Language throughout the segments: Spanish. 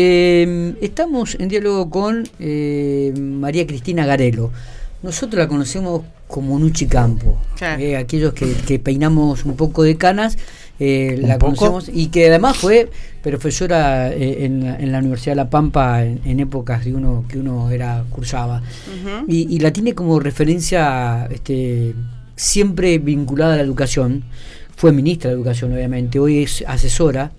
Eh, estamos en diálogo con eh, María Cristina Garelo. Nosotros la conocemos como Nuchi Campo. Eh, aquellos que, peinamos un poco de canas, la conocemos y que además fue profesora en, la Universidad de La Pampa en, épocas de uno que uno era cursaba. y, la tiene como referencia este, siempre vinculada a la educación. Fue ministra de Educación, obviamente, hoy es asesora.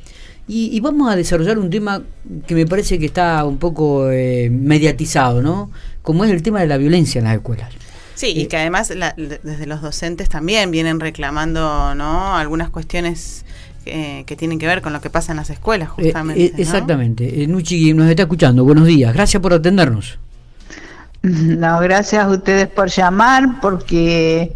Y, vamos a desarrollar un tema que me parece que está un poco eh, mediatizado, ¿no? Como es el tema de la violencia en las escuelas. Sí, y eh, que además desde los docentes también vienen reclamando, ¿no? Algunas cuestiones que tienen que ver con lo que pasa en las escuelas, eh, justamente. exactamente. Nuchi nos está escuchando. Buenos días. Gracias por atendernos. No, gracias a ustedes por llamar, porque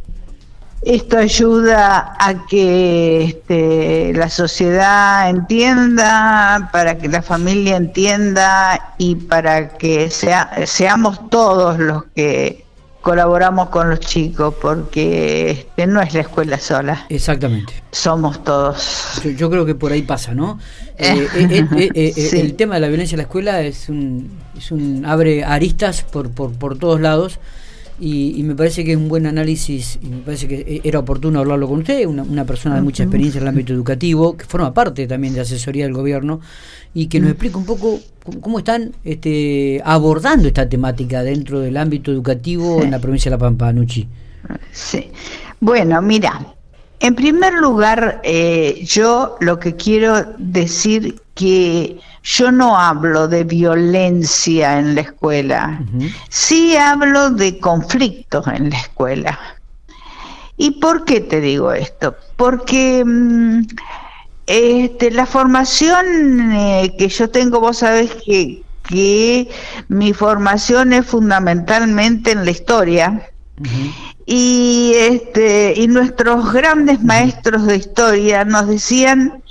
esto ayuda a que este, la sociedad entienda, para que la familia entienda y para que sea, seamos todos los que colaboramos con los chicos, porque este, no es la escuela sola. Exactamente. Somos todos. Yo, creo que por ahí pasa, ¿no? Eh, eh, eh, el tema de la violencia en la escuela es un, es un abre aristas por, por, por todos lados y, me parece que es un buen análisis y me parece que era oportuno hablarlo con usted, una, persona de mucha experiencia en el ámbito educativo, que forma parte también de asesoría del gobierno y que nos explique un poco cómo, están este, abordando esta temática dentro del ámbito educativo en la provincia de La Pampa, Nuchi. Sí, bueno, mira, en primer lugar, eh, yo lo que quiero decir que yo no hablo de violencia en la escuela, sí hablo de conflictos en la escuela. ¿Y por qué te digo esto? Porque mm, este, la formación eh, que yo tengo, vos sabés que, que mi formación es fundamentalmente en la historia. Y este y nuestros grandes maestros de historia nos decían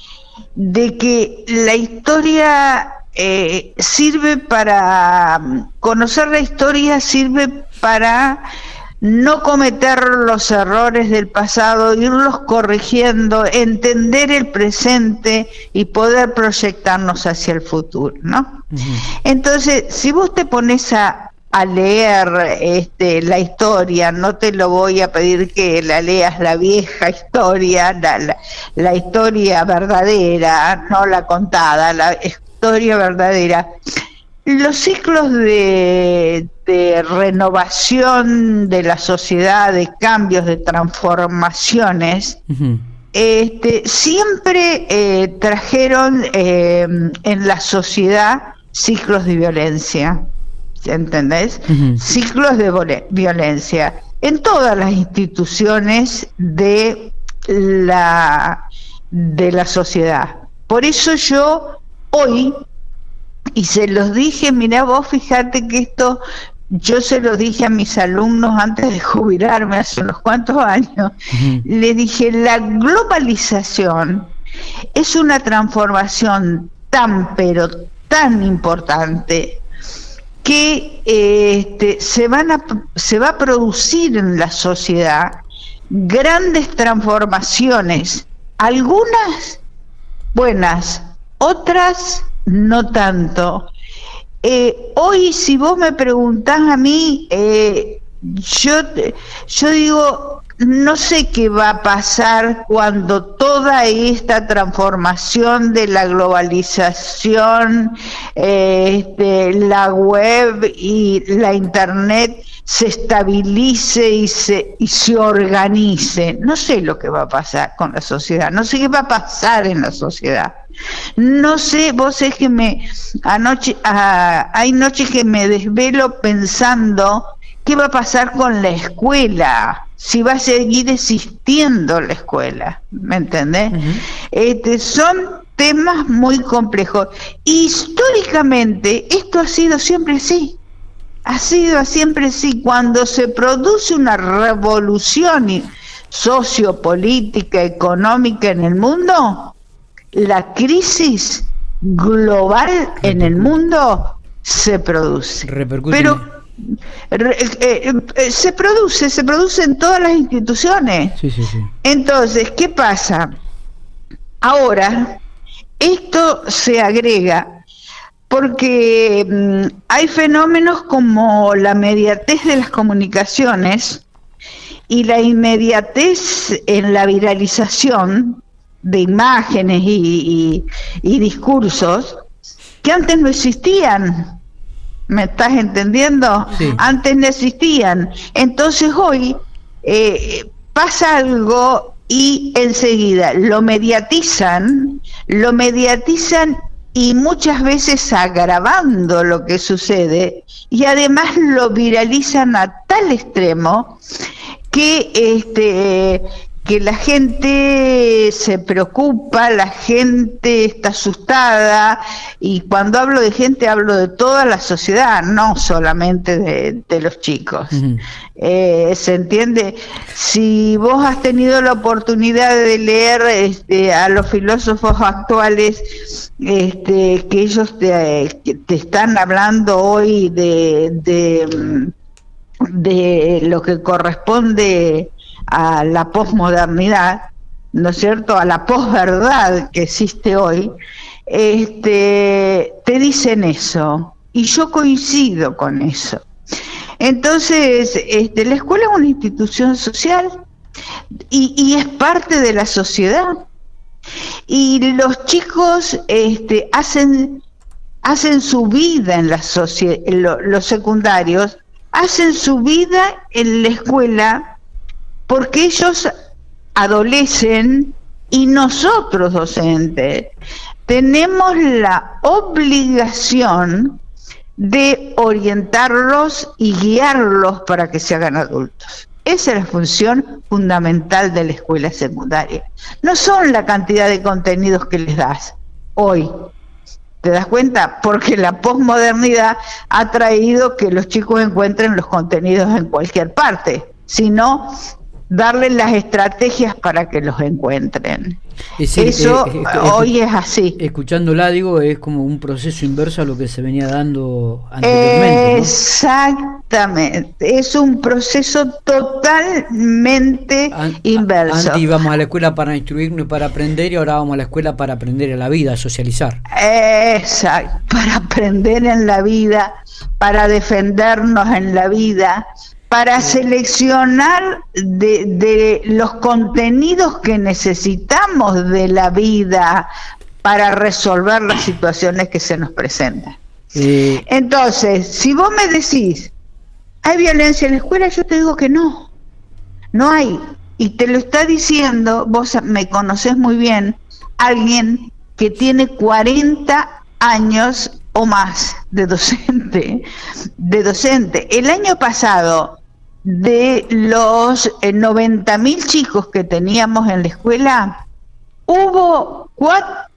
de que la historia eh, sirve para, conocer la historia sirve para no cometer los errores del pasado, irlos corrigiendo, entender el presente y poder proyectarnos hacia el futuro, ¿no? Entonces, si vos te pones a a leer este, la historia, no te lo voy a pedir que la leas la vieja historia, la, la, historia verdadera, no la contada, la historia verdadera. Los ciclos de, de renovación de la sociedad, de cambios, de transformaciones, este, siempre eh, trajeron eh, en la sociedad ciclos de violencia ¿entendés? Ciclos de violencia en todas las instituciones de la, de la sociedad. Por eso yo hoy, y se los dije, mira vos fíjate que esto, yo se lo dije a mis alumnos antes de jubilarme hace unos cuantos años, le dije, la globalización es una transformación tan, pero tan importante que este, se, van a, se va a producir en la sociedad grandes transformaciones, algunas buenas, otras no tanto. Eh, hoy, si vos me preguntás a mí, eh, yo, yo digo, no sé qué va a pasar cuando toda esta transformación de la globalización, este, la web y la internet se estabilice y se, y se organice. No sé lo que va a pasar con la sociedad, no sé qué va a pasar en la sociedad. No sé, vos es que me anoche ah, hay noches que me desvelo pensando qué va a pasar con la escuela si va a seguir existiendo la escuela, ¿me entendés? este, son temas muy complejos. Históricamente esto ha sido siempre así, ha sido siempre así. Cuando se produce una revolución sociopolítica, económica en el mundo, la crisis global en el mundo se produce. Pero eh, eh, se produce, se produce en todas las instituciones. Entonces, ¿qué pasa? Ahora, esto se agrega porque mm, hay fenómenos como la mediatez de las comunicaciones y la inmediatez en la viralización de imágenes y, discursos que antes no existían. ¿Me estás entendiendo? Antes no existían. Entonces hoy eh, pasa algo y enseguida lo mediatizan, lo mediatizan y muchas veces agravando lo que sucede y además lo viralizan a tal extremo que este que la gente se preocupa, la gente está asustada, y cuando hablo de gente hablo de toda la sociedad, no solamente de, los chicos. Eh, ¿Se entiende? Si vos has tenido la oportunidad de leer este, a los filósofos actuales, este, que ellos te, te están hablando hoy de, de, de lo que corresponde a la posmodernidad, ¿no es cierto?, a la posverdad que existe hoy, este, te dicen eso. Y yo coincido con eso. Entonces, este, la escuela es una institución social y, es parte de la sociedad. Y los chicos este, hacen, hacen su vida en la los secundarios, hacen su vida en la escuela porque ellos adolecen y nosotros docentes tenemos la obligación de orientarlos y guiarlos para que se hagan adultos. Esa es la función fundamental de la escuela secundaria. No son la cantidad de contenidos que les das hoy. ¿Te das cuenta? Porque la posmodernidad ha traído que los chicos encuentren los contenidos en cualquier parte, sino darles las estrategias para que los encuentren. Eso eh, eh, hoy es así. Escuchándola, digo, es como un proceso inverso a lo que se venía dando anteriormente. Exactamente, es un proceso totalmente inverso. Antes íbamos a la escuela para instruirnos y para aprender y ahora vamos a la escuela para aprender a la vida, a socializar. Exacto, para aprender en la vida, para defendernos en la vida, para seleccionar de, los contenidos que necesitamos de la vida para resolver las situaciones que se nos presentan. Entonces, si vos me decís, ¿hay violencia en la escuela? Yo te digo que no, no hay. Y te lo está diciendo, vos me conoces muy bien, alguien que tiene 40 años o más de docente, de docente. El año pasado de los 90 eh, mil chicos que teníamos en la escuela, hubo 40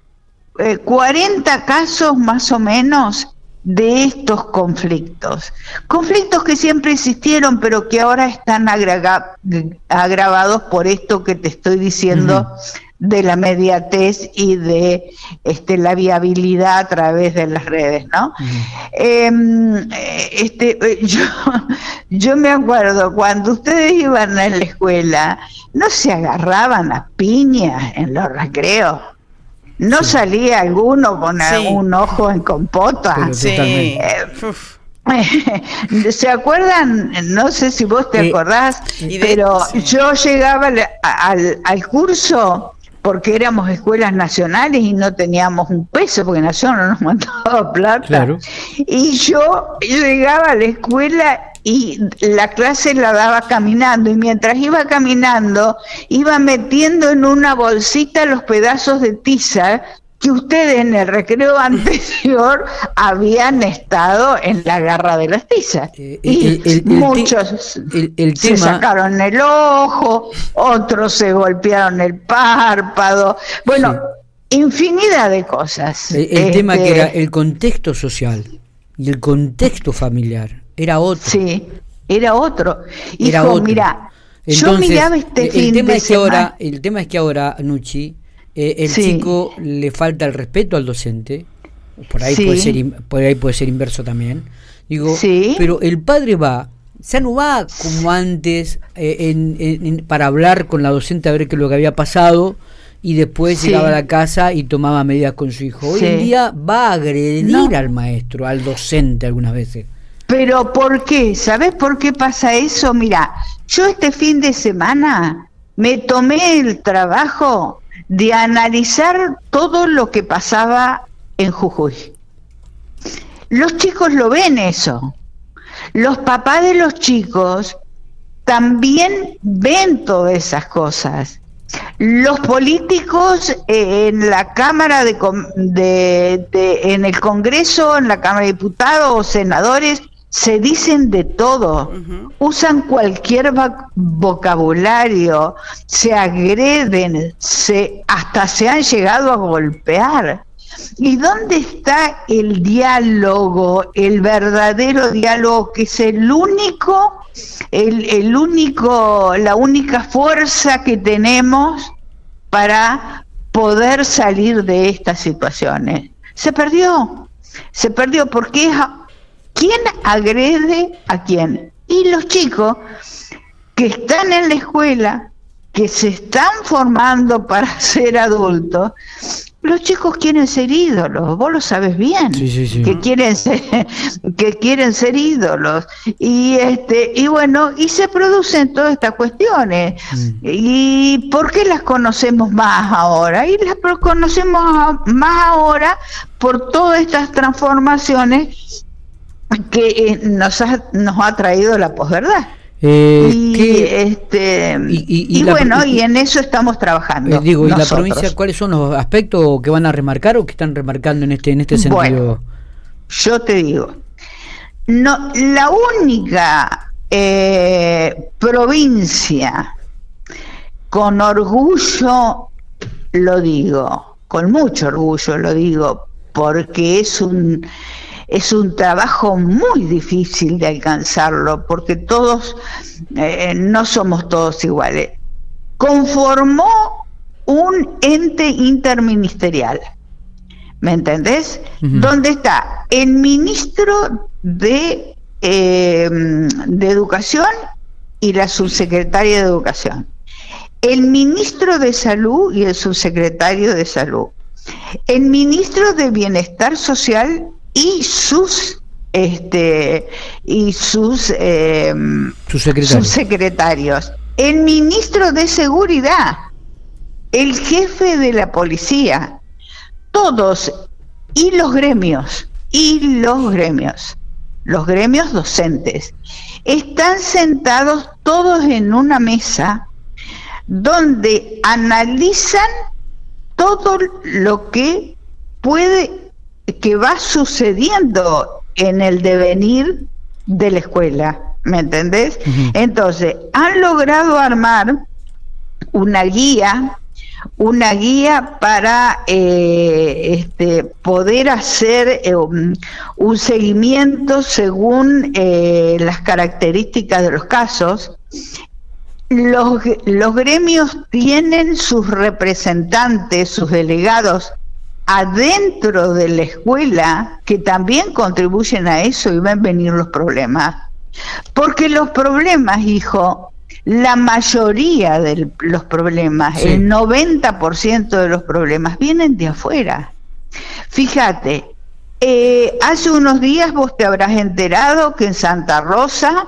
eh, casos más o menos de estos conflictos. Conflictos que siempre existieron, pero que ahora están agravados por esto que te estoy diciendo de la mediatez y de este, la viabilidad a través de las redes, ¿no? Em, este, yo, yo me acuerdo cuando ustedes iban a la escuela, no se agarraban a piñas en los recreos. No salía alguno con algún ojo en compota. Eh, ¿Se acuerdan? No sé si vos te acordás, pero yo llegaba al, al, curso porque éramos escuelas nacionales y no teníamos un peso, porque Nación no nos mandaba plata. Y yo llegaba a la escuela y la clase la daba caminando y mientras iba caminando iba metiendo en una bolsita los pedazos de tiza que ustedes en el recreo anterior habían estado en la garra de las tizas. Eh, y muchos se sacaron el ojo, otros se golpearon el párpado. Bueno, infinidad de cosas. El, tema que era este, el contexto social y el contexto familiar era otro. Sí, era otro. Hijo, mira, yo miraba este el tema es que ahora, el tema es que ahora, Nucci, eh, el chico le falta el respeto al docente, por ahí, puede, ser, por ahí puede ser inverso también, digo, pero el padre va, ya no va como antes eh, para hablar con la docente a ver qué es lo que había pasado y después llegaba a la casa y tomaba medidas con su hijo. Hoy en día va a agredir al maestro, al docente algunas veces. Pero ¿por qué? ¿Sabes por qué pasa eso? Mira, yo este fin de semana me tomé el trabajo de analizar todo lo que pasaba en Jujuy. Los chicos lo ven eso. Los papás de los chicos también ven todas esas cosas. Los políticos eh, en la Cámara de, en el Congreso, en la Cámara de Diputados o senadores, se dicen de todo, usan cualquier vocabulario, se agreden, se, hasta se han llegado a golpear. ¿Y dónde está el diálogo, el verdadero diálogo, que es el único, el, el único, la única fuerza que tenemos para poder salir de estas situaciones? Se perdió, se perdió porque es quién agrede a quién. Y los chicos que están en la escuela, que se están formando para ser adultos, los chicos quieren ser ídolos, vos lo sabes bien, que quieren ser, que quieren ser ídolos y este y bueno y se producen todas estas cuestiones mm. y por qué las conocemos más ahora y las conocemos más ahora por todas estas transformaciones que eh, nos ha, nos ha traído la posverdad. Eh, y, este, y, bueno, y en eso estamos trabajando. Eh, digo, ¿y la provincia cuáles son los aspectos que van a remarcar o que están remarcando en este, en este sentido? yo te digo, no, la única provincia con orgullo, lo digo, con mucho orgullo lo digo, porque es un es un trabajo muy difícil de alcanzarlo porque todos, eh, no somos todos iguales. Conformó un ente interministerial, ¿me entendés? Donde está el ministro de, eh, de Educación y la subsecretaria de Educación, el ministro de Salud y el subsecretario de Salud, el ministro de Bienestar Social y sus este y sus eh, subsecretarios, el ministro de seguridad, el jefe de la policía, todos y los gremios y los gremios, los gremios docentes, están sentados todos en una mesa donde analizan todo lo que puede que va sucediendo en el devenir de la escuela, ¿me entendés? Entonces, han logrado armar una guía, una guía para eh, este, poder hacer eh, un, seguimiento según eh, las características de los casos. Los, los gremios tienen sus representantes, sus delegados adentro de la escuela que también contribuyen a eso y ven venir los problemas. Porque los problemas, hijo, la mayoría de los problemas, el 90% de los problemas vienen de afuera. Fíjate, eh, hace unos días vos te habrás enterado que en Santa Rosa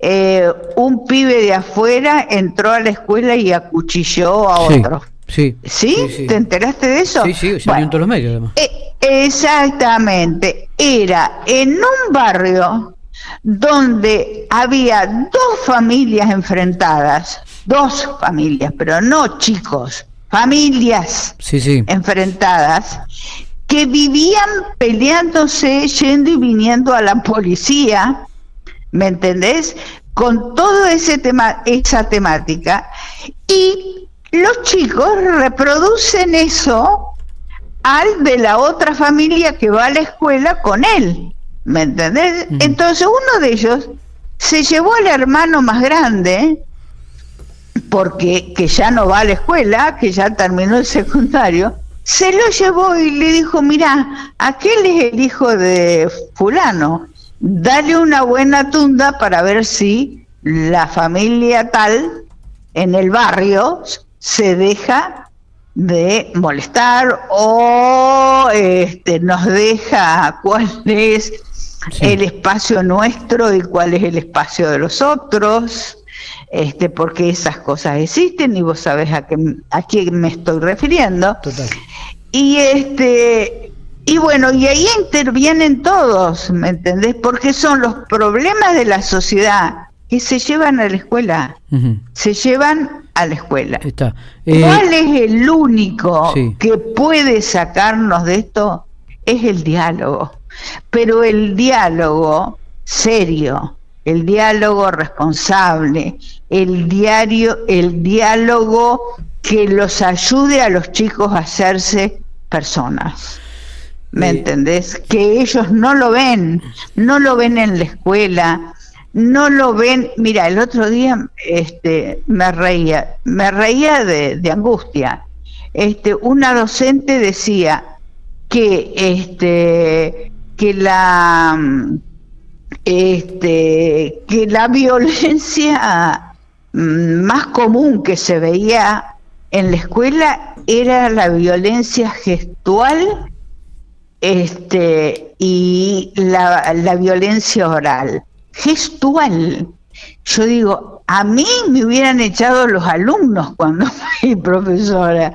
eh, un pibe de afuera entró a la escuela y acuchilló a otro. Sí, sí, ¿Te enteraste de eso? Sí, sí, salió en todos los medios además. Eh, exactamente. Era en un barrio donde había dos familias enfrentadas, dos familias, pero no chicos, familias enfrentadas, que vivían peleándose, yendo y viniendo a la policía, ¿me entendés? Con todo ese tema, esa temática, y los chicos reproducen eso al de la otra familia que va a la escuela con él. ¿Me entendés? Entonces uno de ellos se llevó al hermano más grande, porque que ya no va a la escuela, que ya terminó el secundario, se lo llevó y le dijo, mira, aquel es el hijo de fulano, dale una buena tunda para ver si la familia tal en el barrio se deja de molestar o este, nos deja cuál es el espacio nuestro y cuál es el espacio de los otros, este, porque esas cosas existen y vos sabés a, qué, a quién me estoy refiriendo. Y este y bueno, y ahí intervienen todos, ¿me entendés? Porque son los problemas de la sociedad que se llevan a la escuela. Se llevan a la escuela. Está. Eh, ¿Cuál es el único que puede sacarnos de esto? Es el diálogo. Pero el diálogo serio, el diálogo responsable, el diario, el diálogo que los ayude a los chicos a hacerse personas. ¿Me entendés? Que ellos no lo ven, no lo ven en la escuela, no lo ven. Mira, el otro día este, me reía, me reía de, angustia. Este, una docente decía que, este, que la este, que la violencia mm, más común que se veía en la escuela era la violencia gestual este, y la, la violencia oral gestual. Yo digo, a mí me hubieran echado los alumnos cuando fui profesora,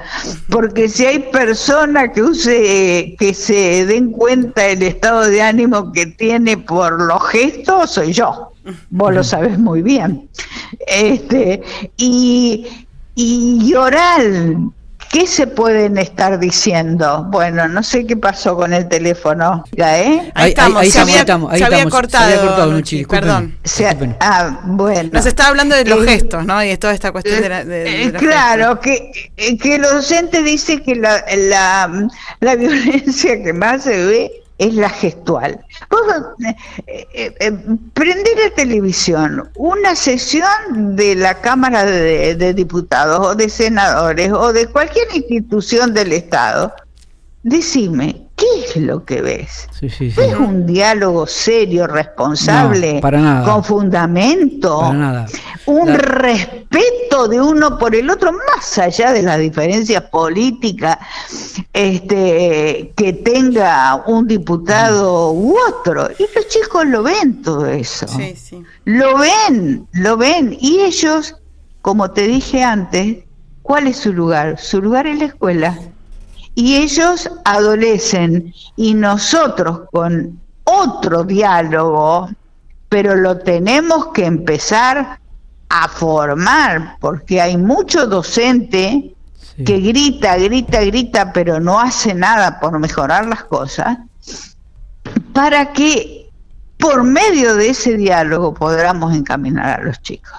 porque si hay personas que use, que se den cuenta del estado de ánimo que tiene por los gestos, soy yo. Vos lo sabes muy bien. Este, y, y oral, ¿Qué se pueden estar diciendo? Bueno, no sé qué pasó con el teléfono. ¿eh? Ahí, estamos, se, había, cortado, perdón. ah, bueno. Nos está hablando de los gestos, ¿no? Y de toda esta cuestión de, la, de, Claro, que, que el docente dice que la, la, la violencia que más se ve es la gestual. Eh, eh, eh, prender la televisión, una sesión de la Cámara de, Diputados o de Senadores o de cualquier institución del Estado, decime, ¿qué es lo que ves? ¿Es un diálogo serio, responsable, con fundamento? Un respeto de uno por el otro, más allá de las diferencias políticas este, que tenga un diputado u otro. Y los chicos lo ven todo eso. Lo ven, lo ven. Y ellos, como te dije antes, ¿cuál es su lugar? Su lugar es la escuela y ellos adolecen y nosotros con otro diálogo, pero lo tenemos que empezar a formar, porque hay mucho docente que grita, grita, grita, pero no hace nada por mejorar las cosas, para que por medio de ese diálogo podamos encaminar a los chicos.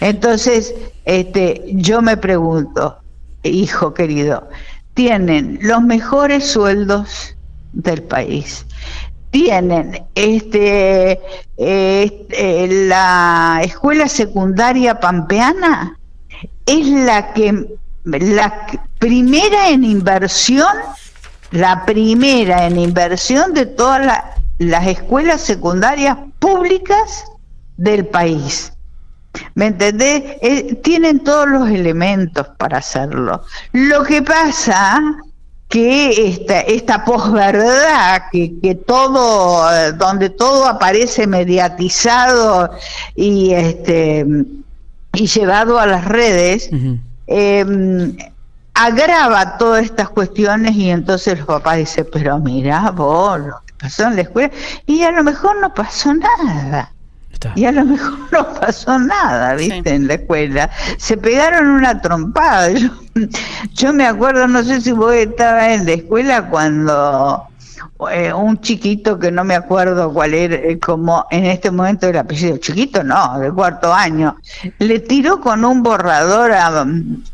Entonces, este, yo me pregunto, hijo querido, tienen los mejores sueldos del país. Tienen este, este, la escuela secundaria pampeana es la que la primera en inversión, la primera en inversión de todas las escuelas secundarias públicas del país. ¿Me entendés? Eh, tienen todos los elementos para hacerlo. Lo que pasa que esta, esta posverdad, que, que todo, donde todo aparece mediatizado y este y llevado a las redes, em, agrava todas estas cuestiones y entonces los papás dicen, pero mira vos lo que pasó en la escuela, y a lo mejor no pasó nada. Y a lo mejor no pasó nada, ¿viste? En la escuela. Se pegaron una trompada. Yo, me acuerdo, no sé si vos estabas en la escuela cuando eh, un chiquito que no me acuerdo cuál era, eh, como en este momento el apellido, chiquito no, de cuarto año, le tiró con un borrador a,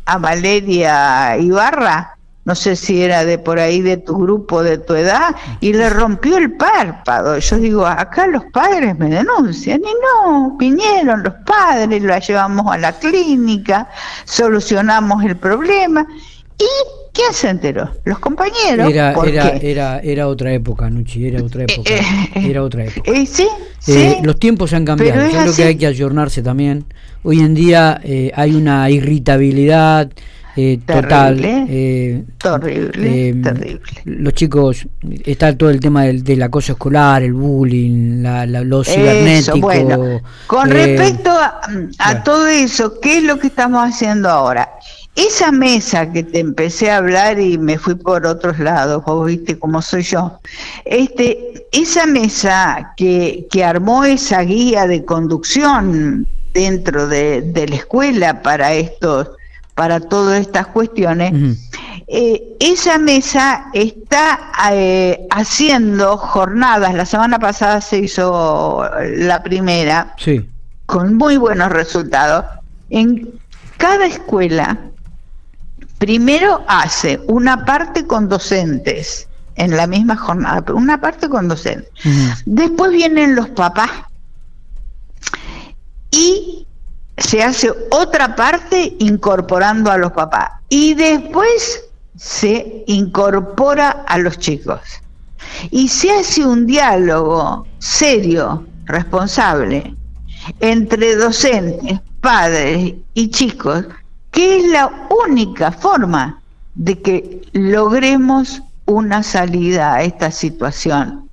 a Valeria Ibarra no sé si era de por ahí de tu grupo, de tu edad, y le rompió el párpado. Yo digo, acá los padres me denuncian, y no, vinieron los padres, la llevamos a la clínica, solucionamos el problema, y ¿quién se enteró? Los compañeros. Era, era, era, era, otra época, Nuchi, era otra época. Eh, eh, era otra época. Eh, ¿sí? los tiempos han cambiado, yo creo que hay que ayornarse también. Hoy en día hay una irritabilidad eh, total. Eh, terrible, eh, terrible. Los chicos, está todo el tema del, del acoso escolar, el bullying, la, la, lo cibernético. bueno, con eh, respecto a, todo eso, ¿qué es lo que estamos haciendo ahora? Esa mesa que te empecé a hablar y me fui por otros lados, vos viste cómo soy yo. Este, esa mesa que, que armó esa guía de conducción dentro de, de la escuela para estos, para todas estas cuestiones, eh, esa mesa está eh, haciendo jornadas. La semana pasada se hizo la primera Sí, con muy buenos resultados. En cada escuela, primero hace una parte con docentes en la misma jornada, pero una parte con docentes. Después vienen los papás y se hace otra parte incorporando a los papás. Y después se incorpora a los chicos. Y se hace un diálogo serio, responsable, entre docentes, padres y chicos, que es la única forma de que logremos una salida a esta situación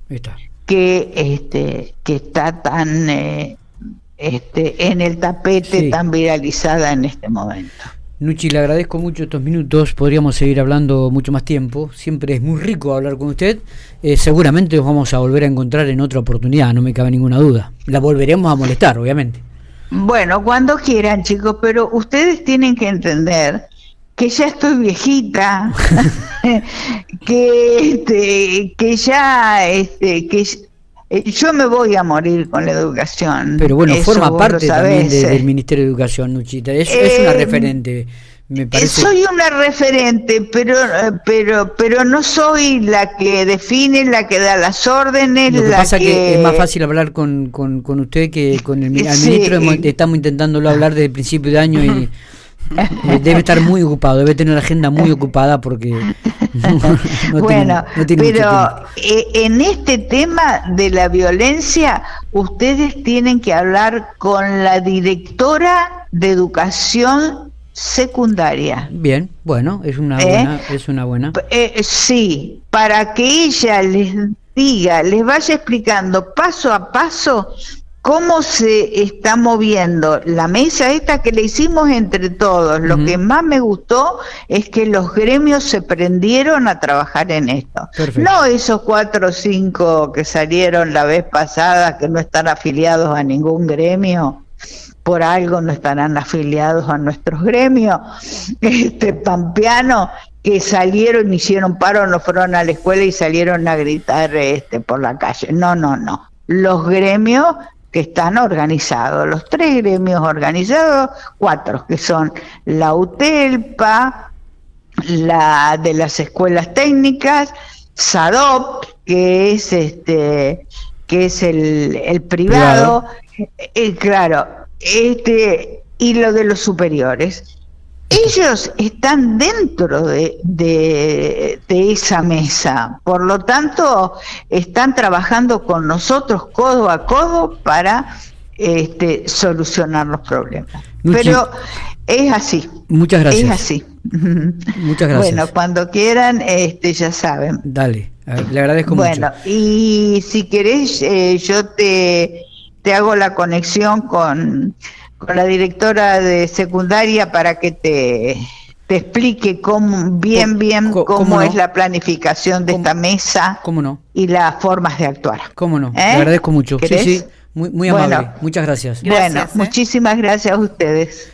que este que está tan eh, este en el tapete Sí. tan viralizada en este momento. Nuchi, le agradezco mucho estos minutos. Podríamos seguir hablando mucho más tiempo. Siempre es muy rico hablar con usted. Eh, seguramente nos vamos a volver a encontrar en otra oportunidad, no me cabe ninguna duda. La volveremos a molestar, obviamente. Bueno, cuando quieran, chicos, pero ustedes tienen que entender que ya estoy viejita, que este, que ya este, que eh, yo me voy a morir con la educación. Pero bueno, Eso forma parte también de- del Ministerio de Educación, Nuchita. Es, es una Eh, referente, me Eh, parece. Soy una referente, pero pero pero no soy la que define, la que da las órdenes, Lo que la pasa que... que es más fácil hablar con, con, con usted que con el al ministro. Estamos intentándolo hablar desde el principio de año y debe estar muy ocupado, debe tener la agenda muy ocupada porque no, no tiene- bueno, no tiene mucho pero eh, en este tema de la violencia, ustedes tienen que hablar con la directora de educación secundaria. Bien, bueno, es una ¿Eh? buena, es una buena. Eh, sí, para que ella les diga, les vaya explicando paso a paso cómo se está moviendo la mesa esta que le hicimos entre todos. Lo que más me gustó es que los gremios se prendieron a trabajar en esto. Perfecto. No esos cuatro o cinco que salieron la vez pasada que no están afiliados a ningún gremio por algo no estarán afiliados a nuestros gremios, este pampeano que salieron, hicieron paro, no fueron a la escuela y salieron a gritar este por la calle. No, no, no. Los gremios que están organizados, los tres gremios organizados, cuatro, que son la UTELPA, la de las escuelas técnicas, SADOP, que es este que es el, el privado, eh, claro, este y lo de los superiores. Ellos están dentro de, de, de esa mesa, por lo tanto están trabajando con nosotros codo a codo para este, solucionar los problemas. Pero es así, Muchas gracias. es así. Muchas gracias. Bueno, cuando quieran, este, ya saben. Dale, le agradezco Bueno, mucho. y si querés, eh, yo te, te hago la conexión con, con la directora de secundaria para que te, te explique cómo, bien, bien cómo, cómo no. es la planificación de ¿Cómo- esta mesa ¿Cómo no? y las formas de actuar. ¿Cómo no? ¿Eh? Le agradezco mucho. Sí, ¿Querés? sí, muy, muy Bueno. amable. Muchas gracias. Gracias, bueno, ¿eh? muchísimas gracias a ustedes.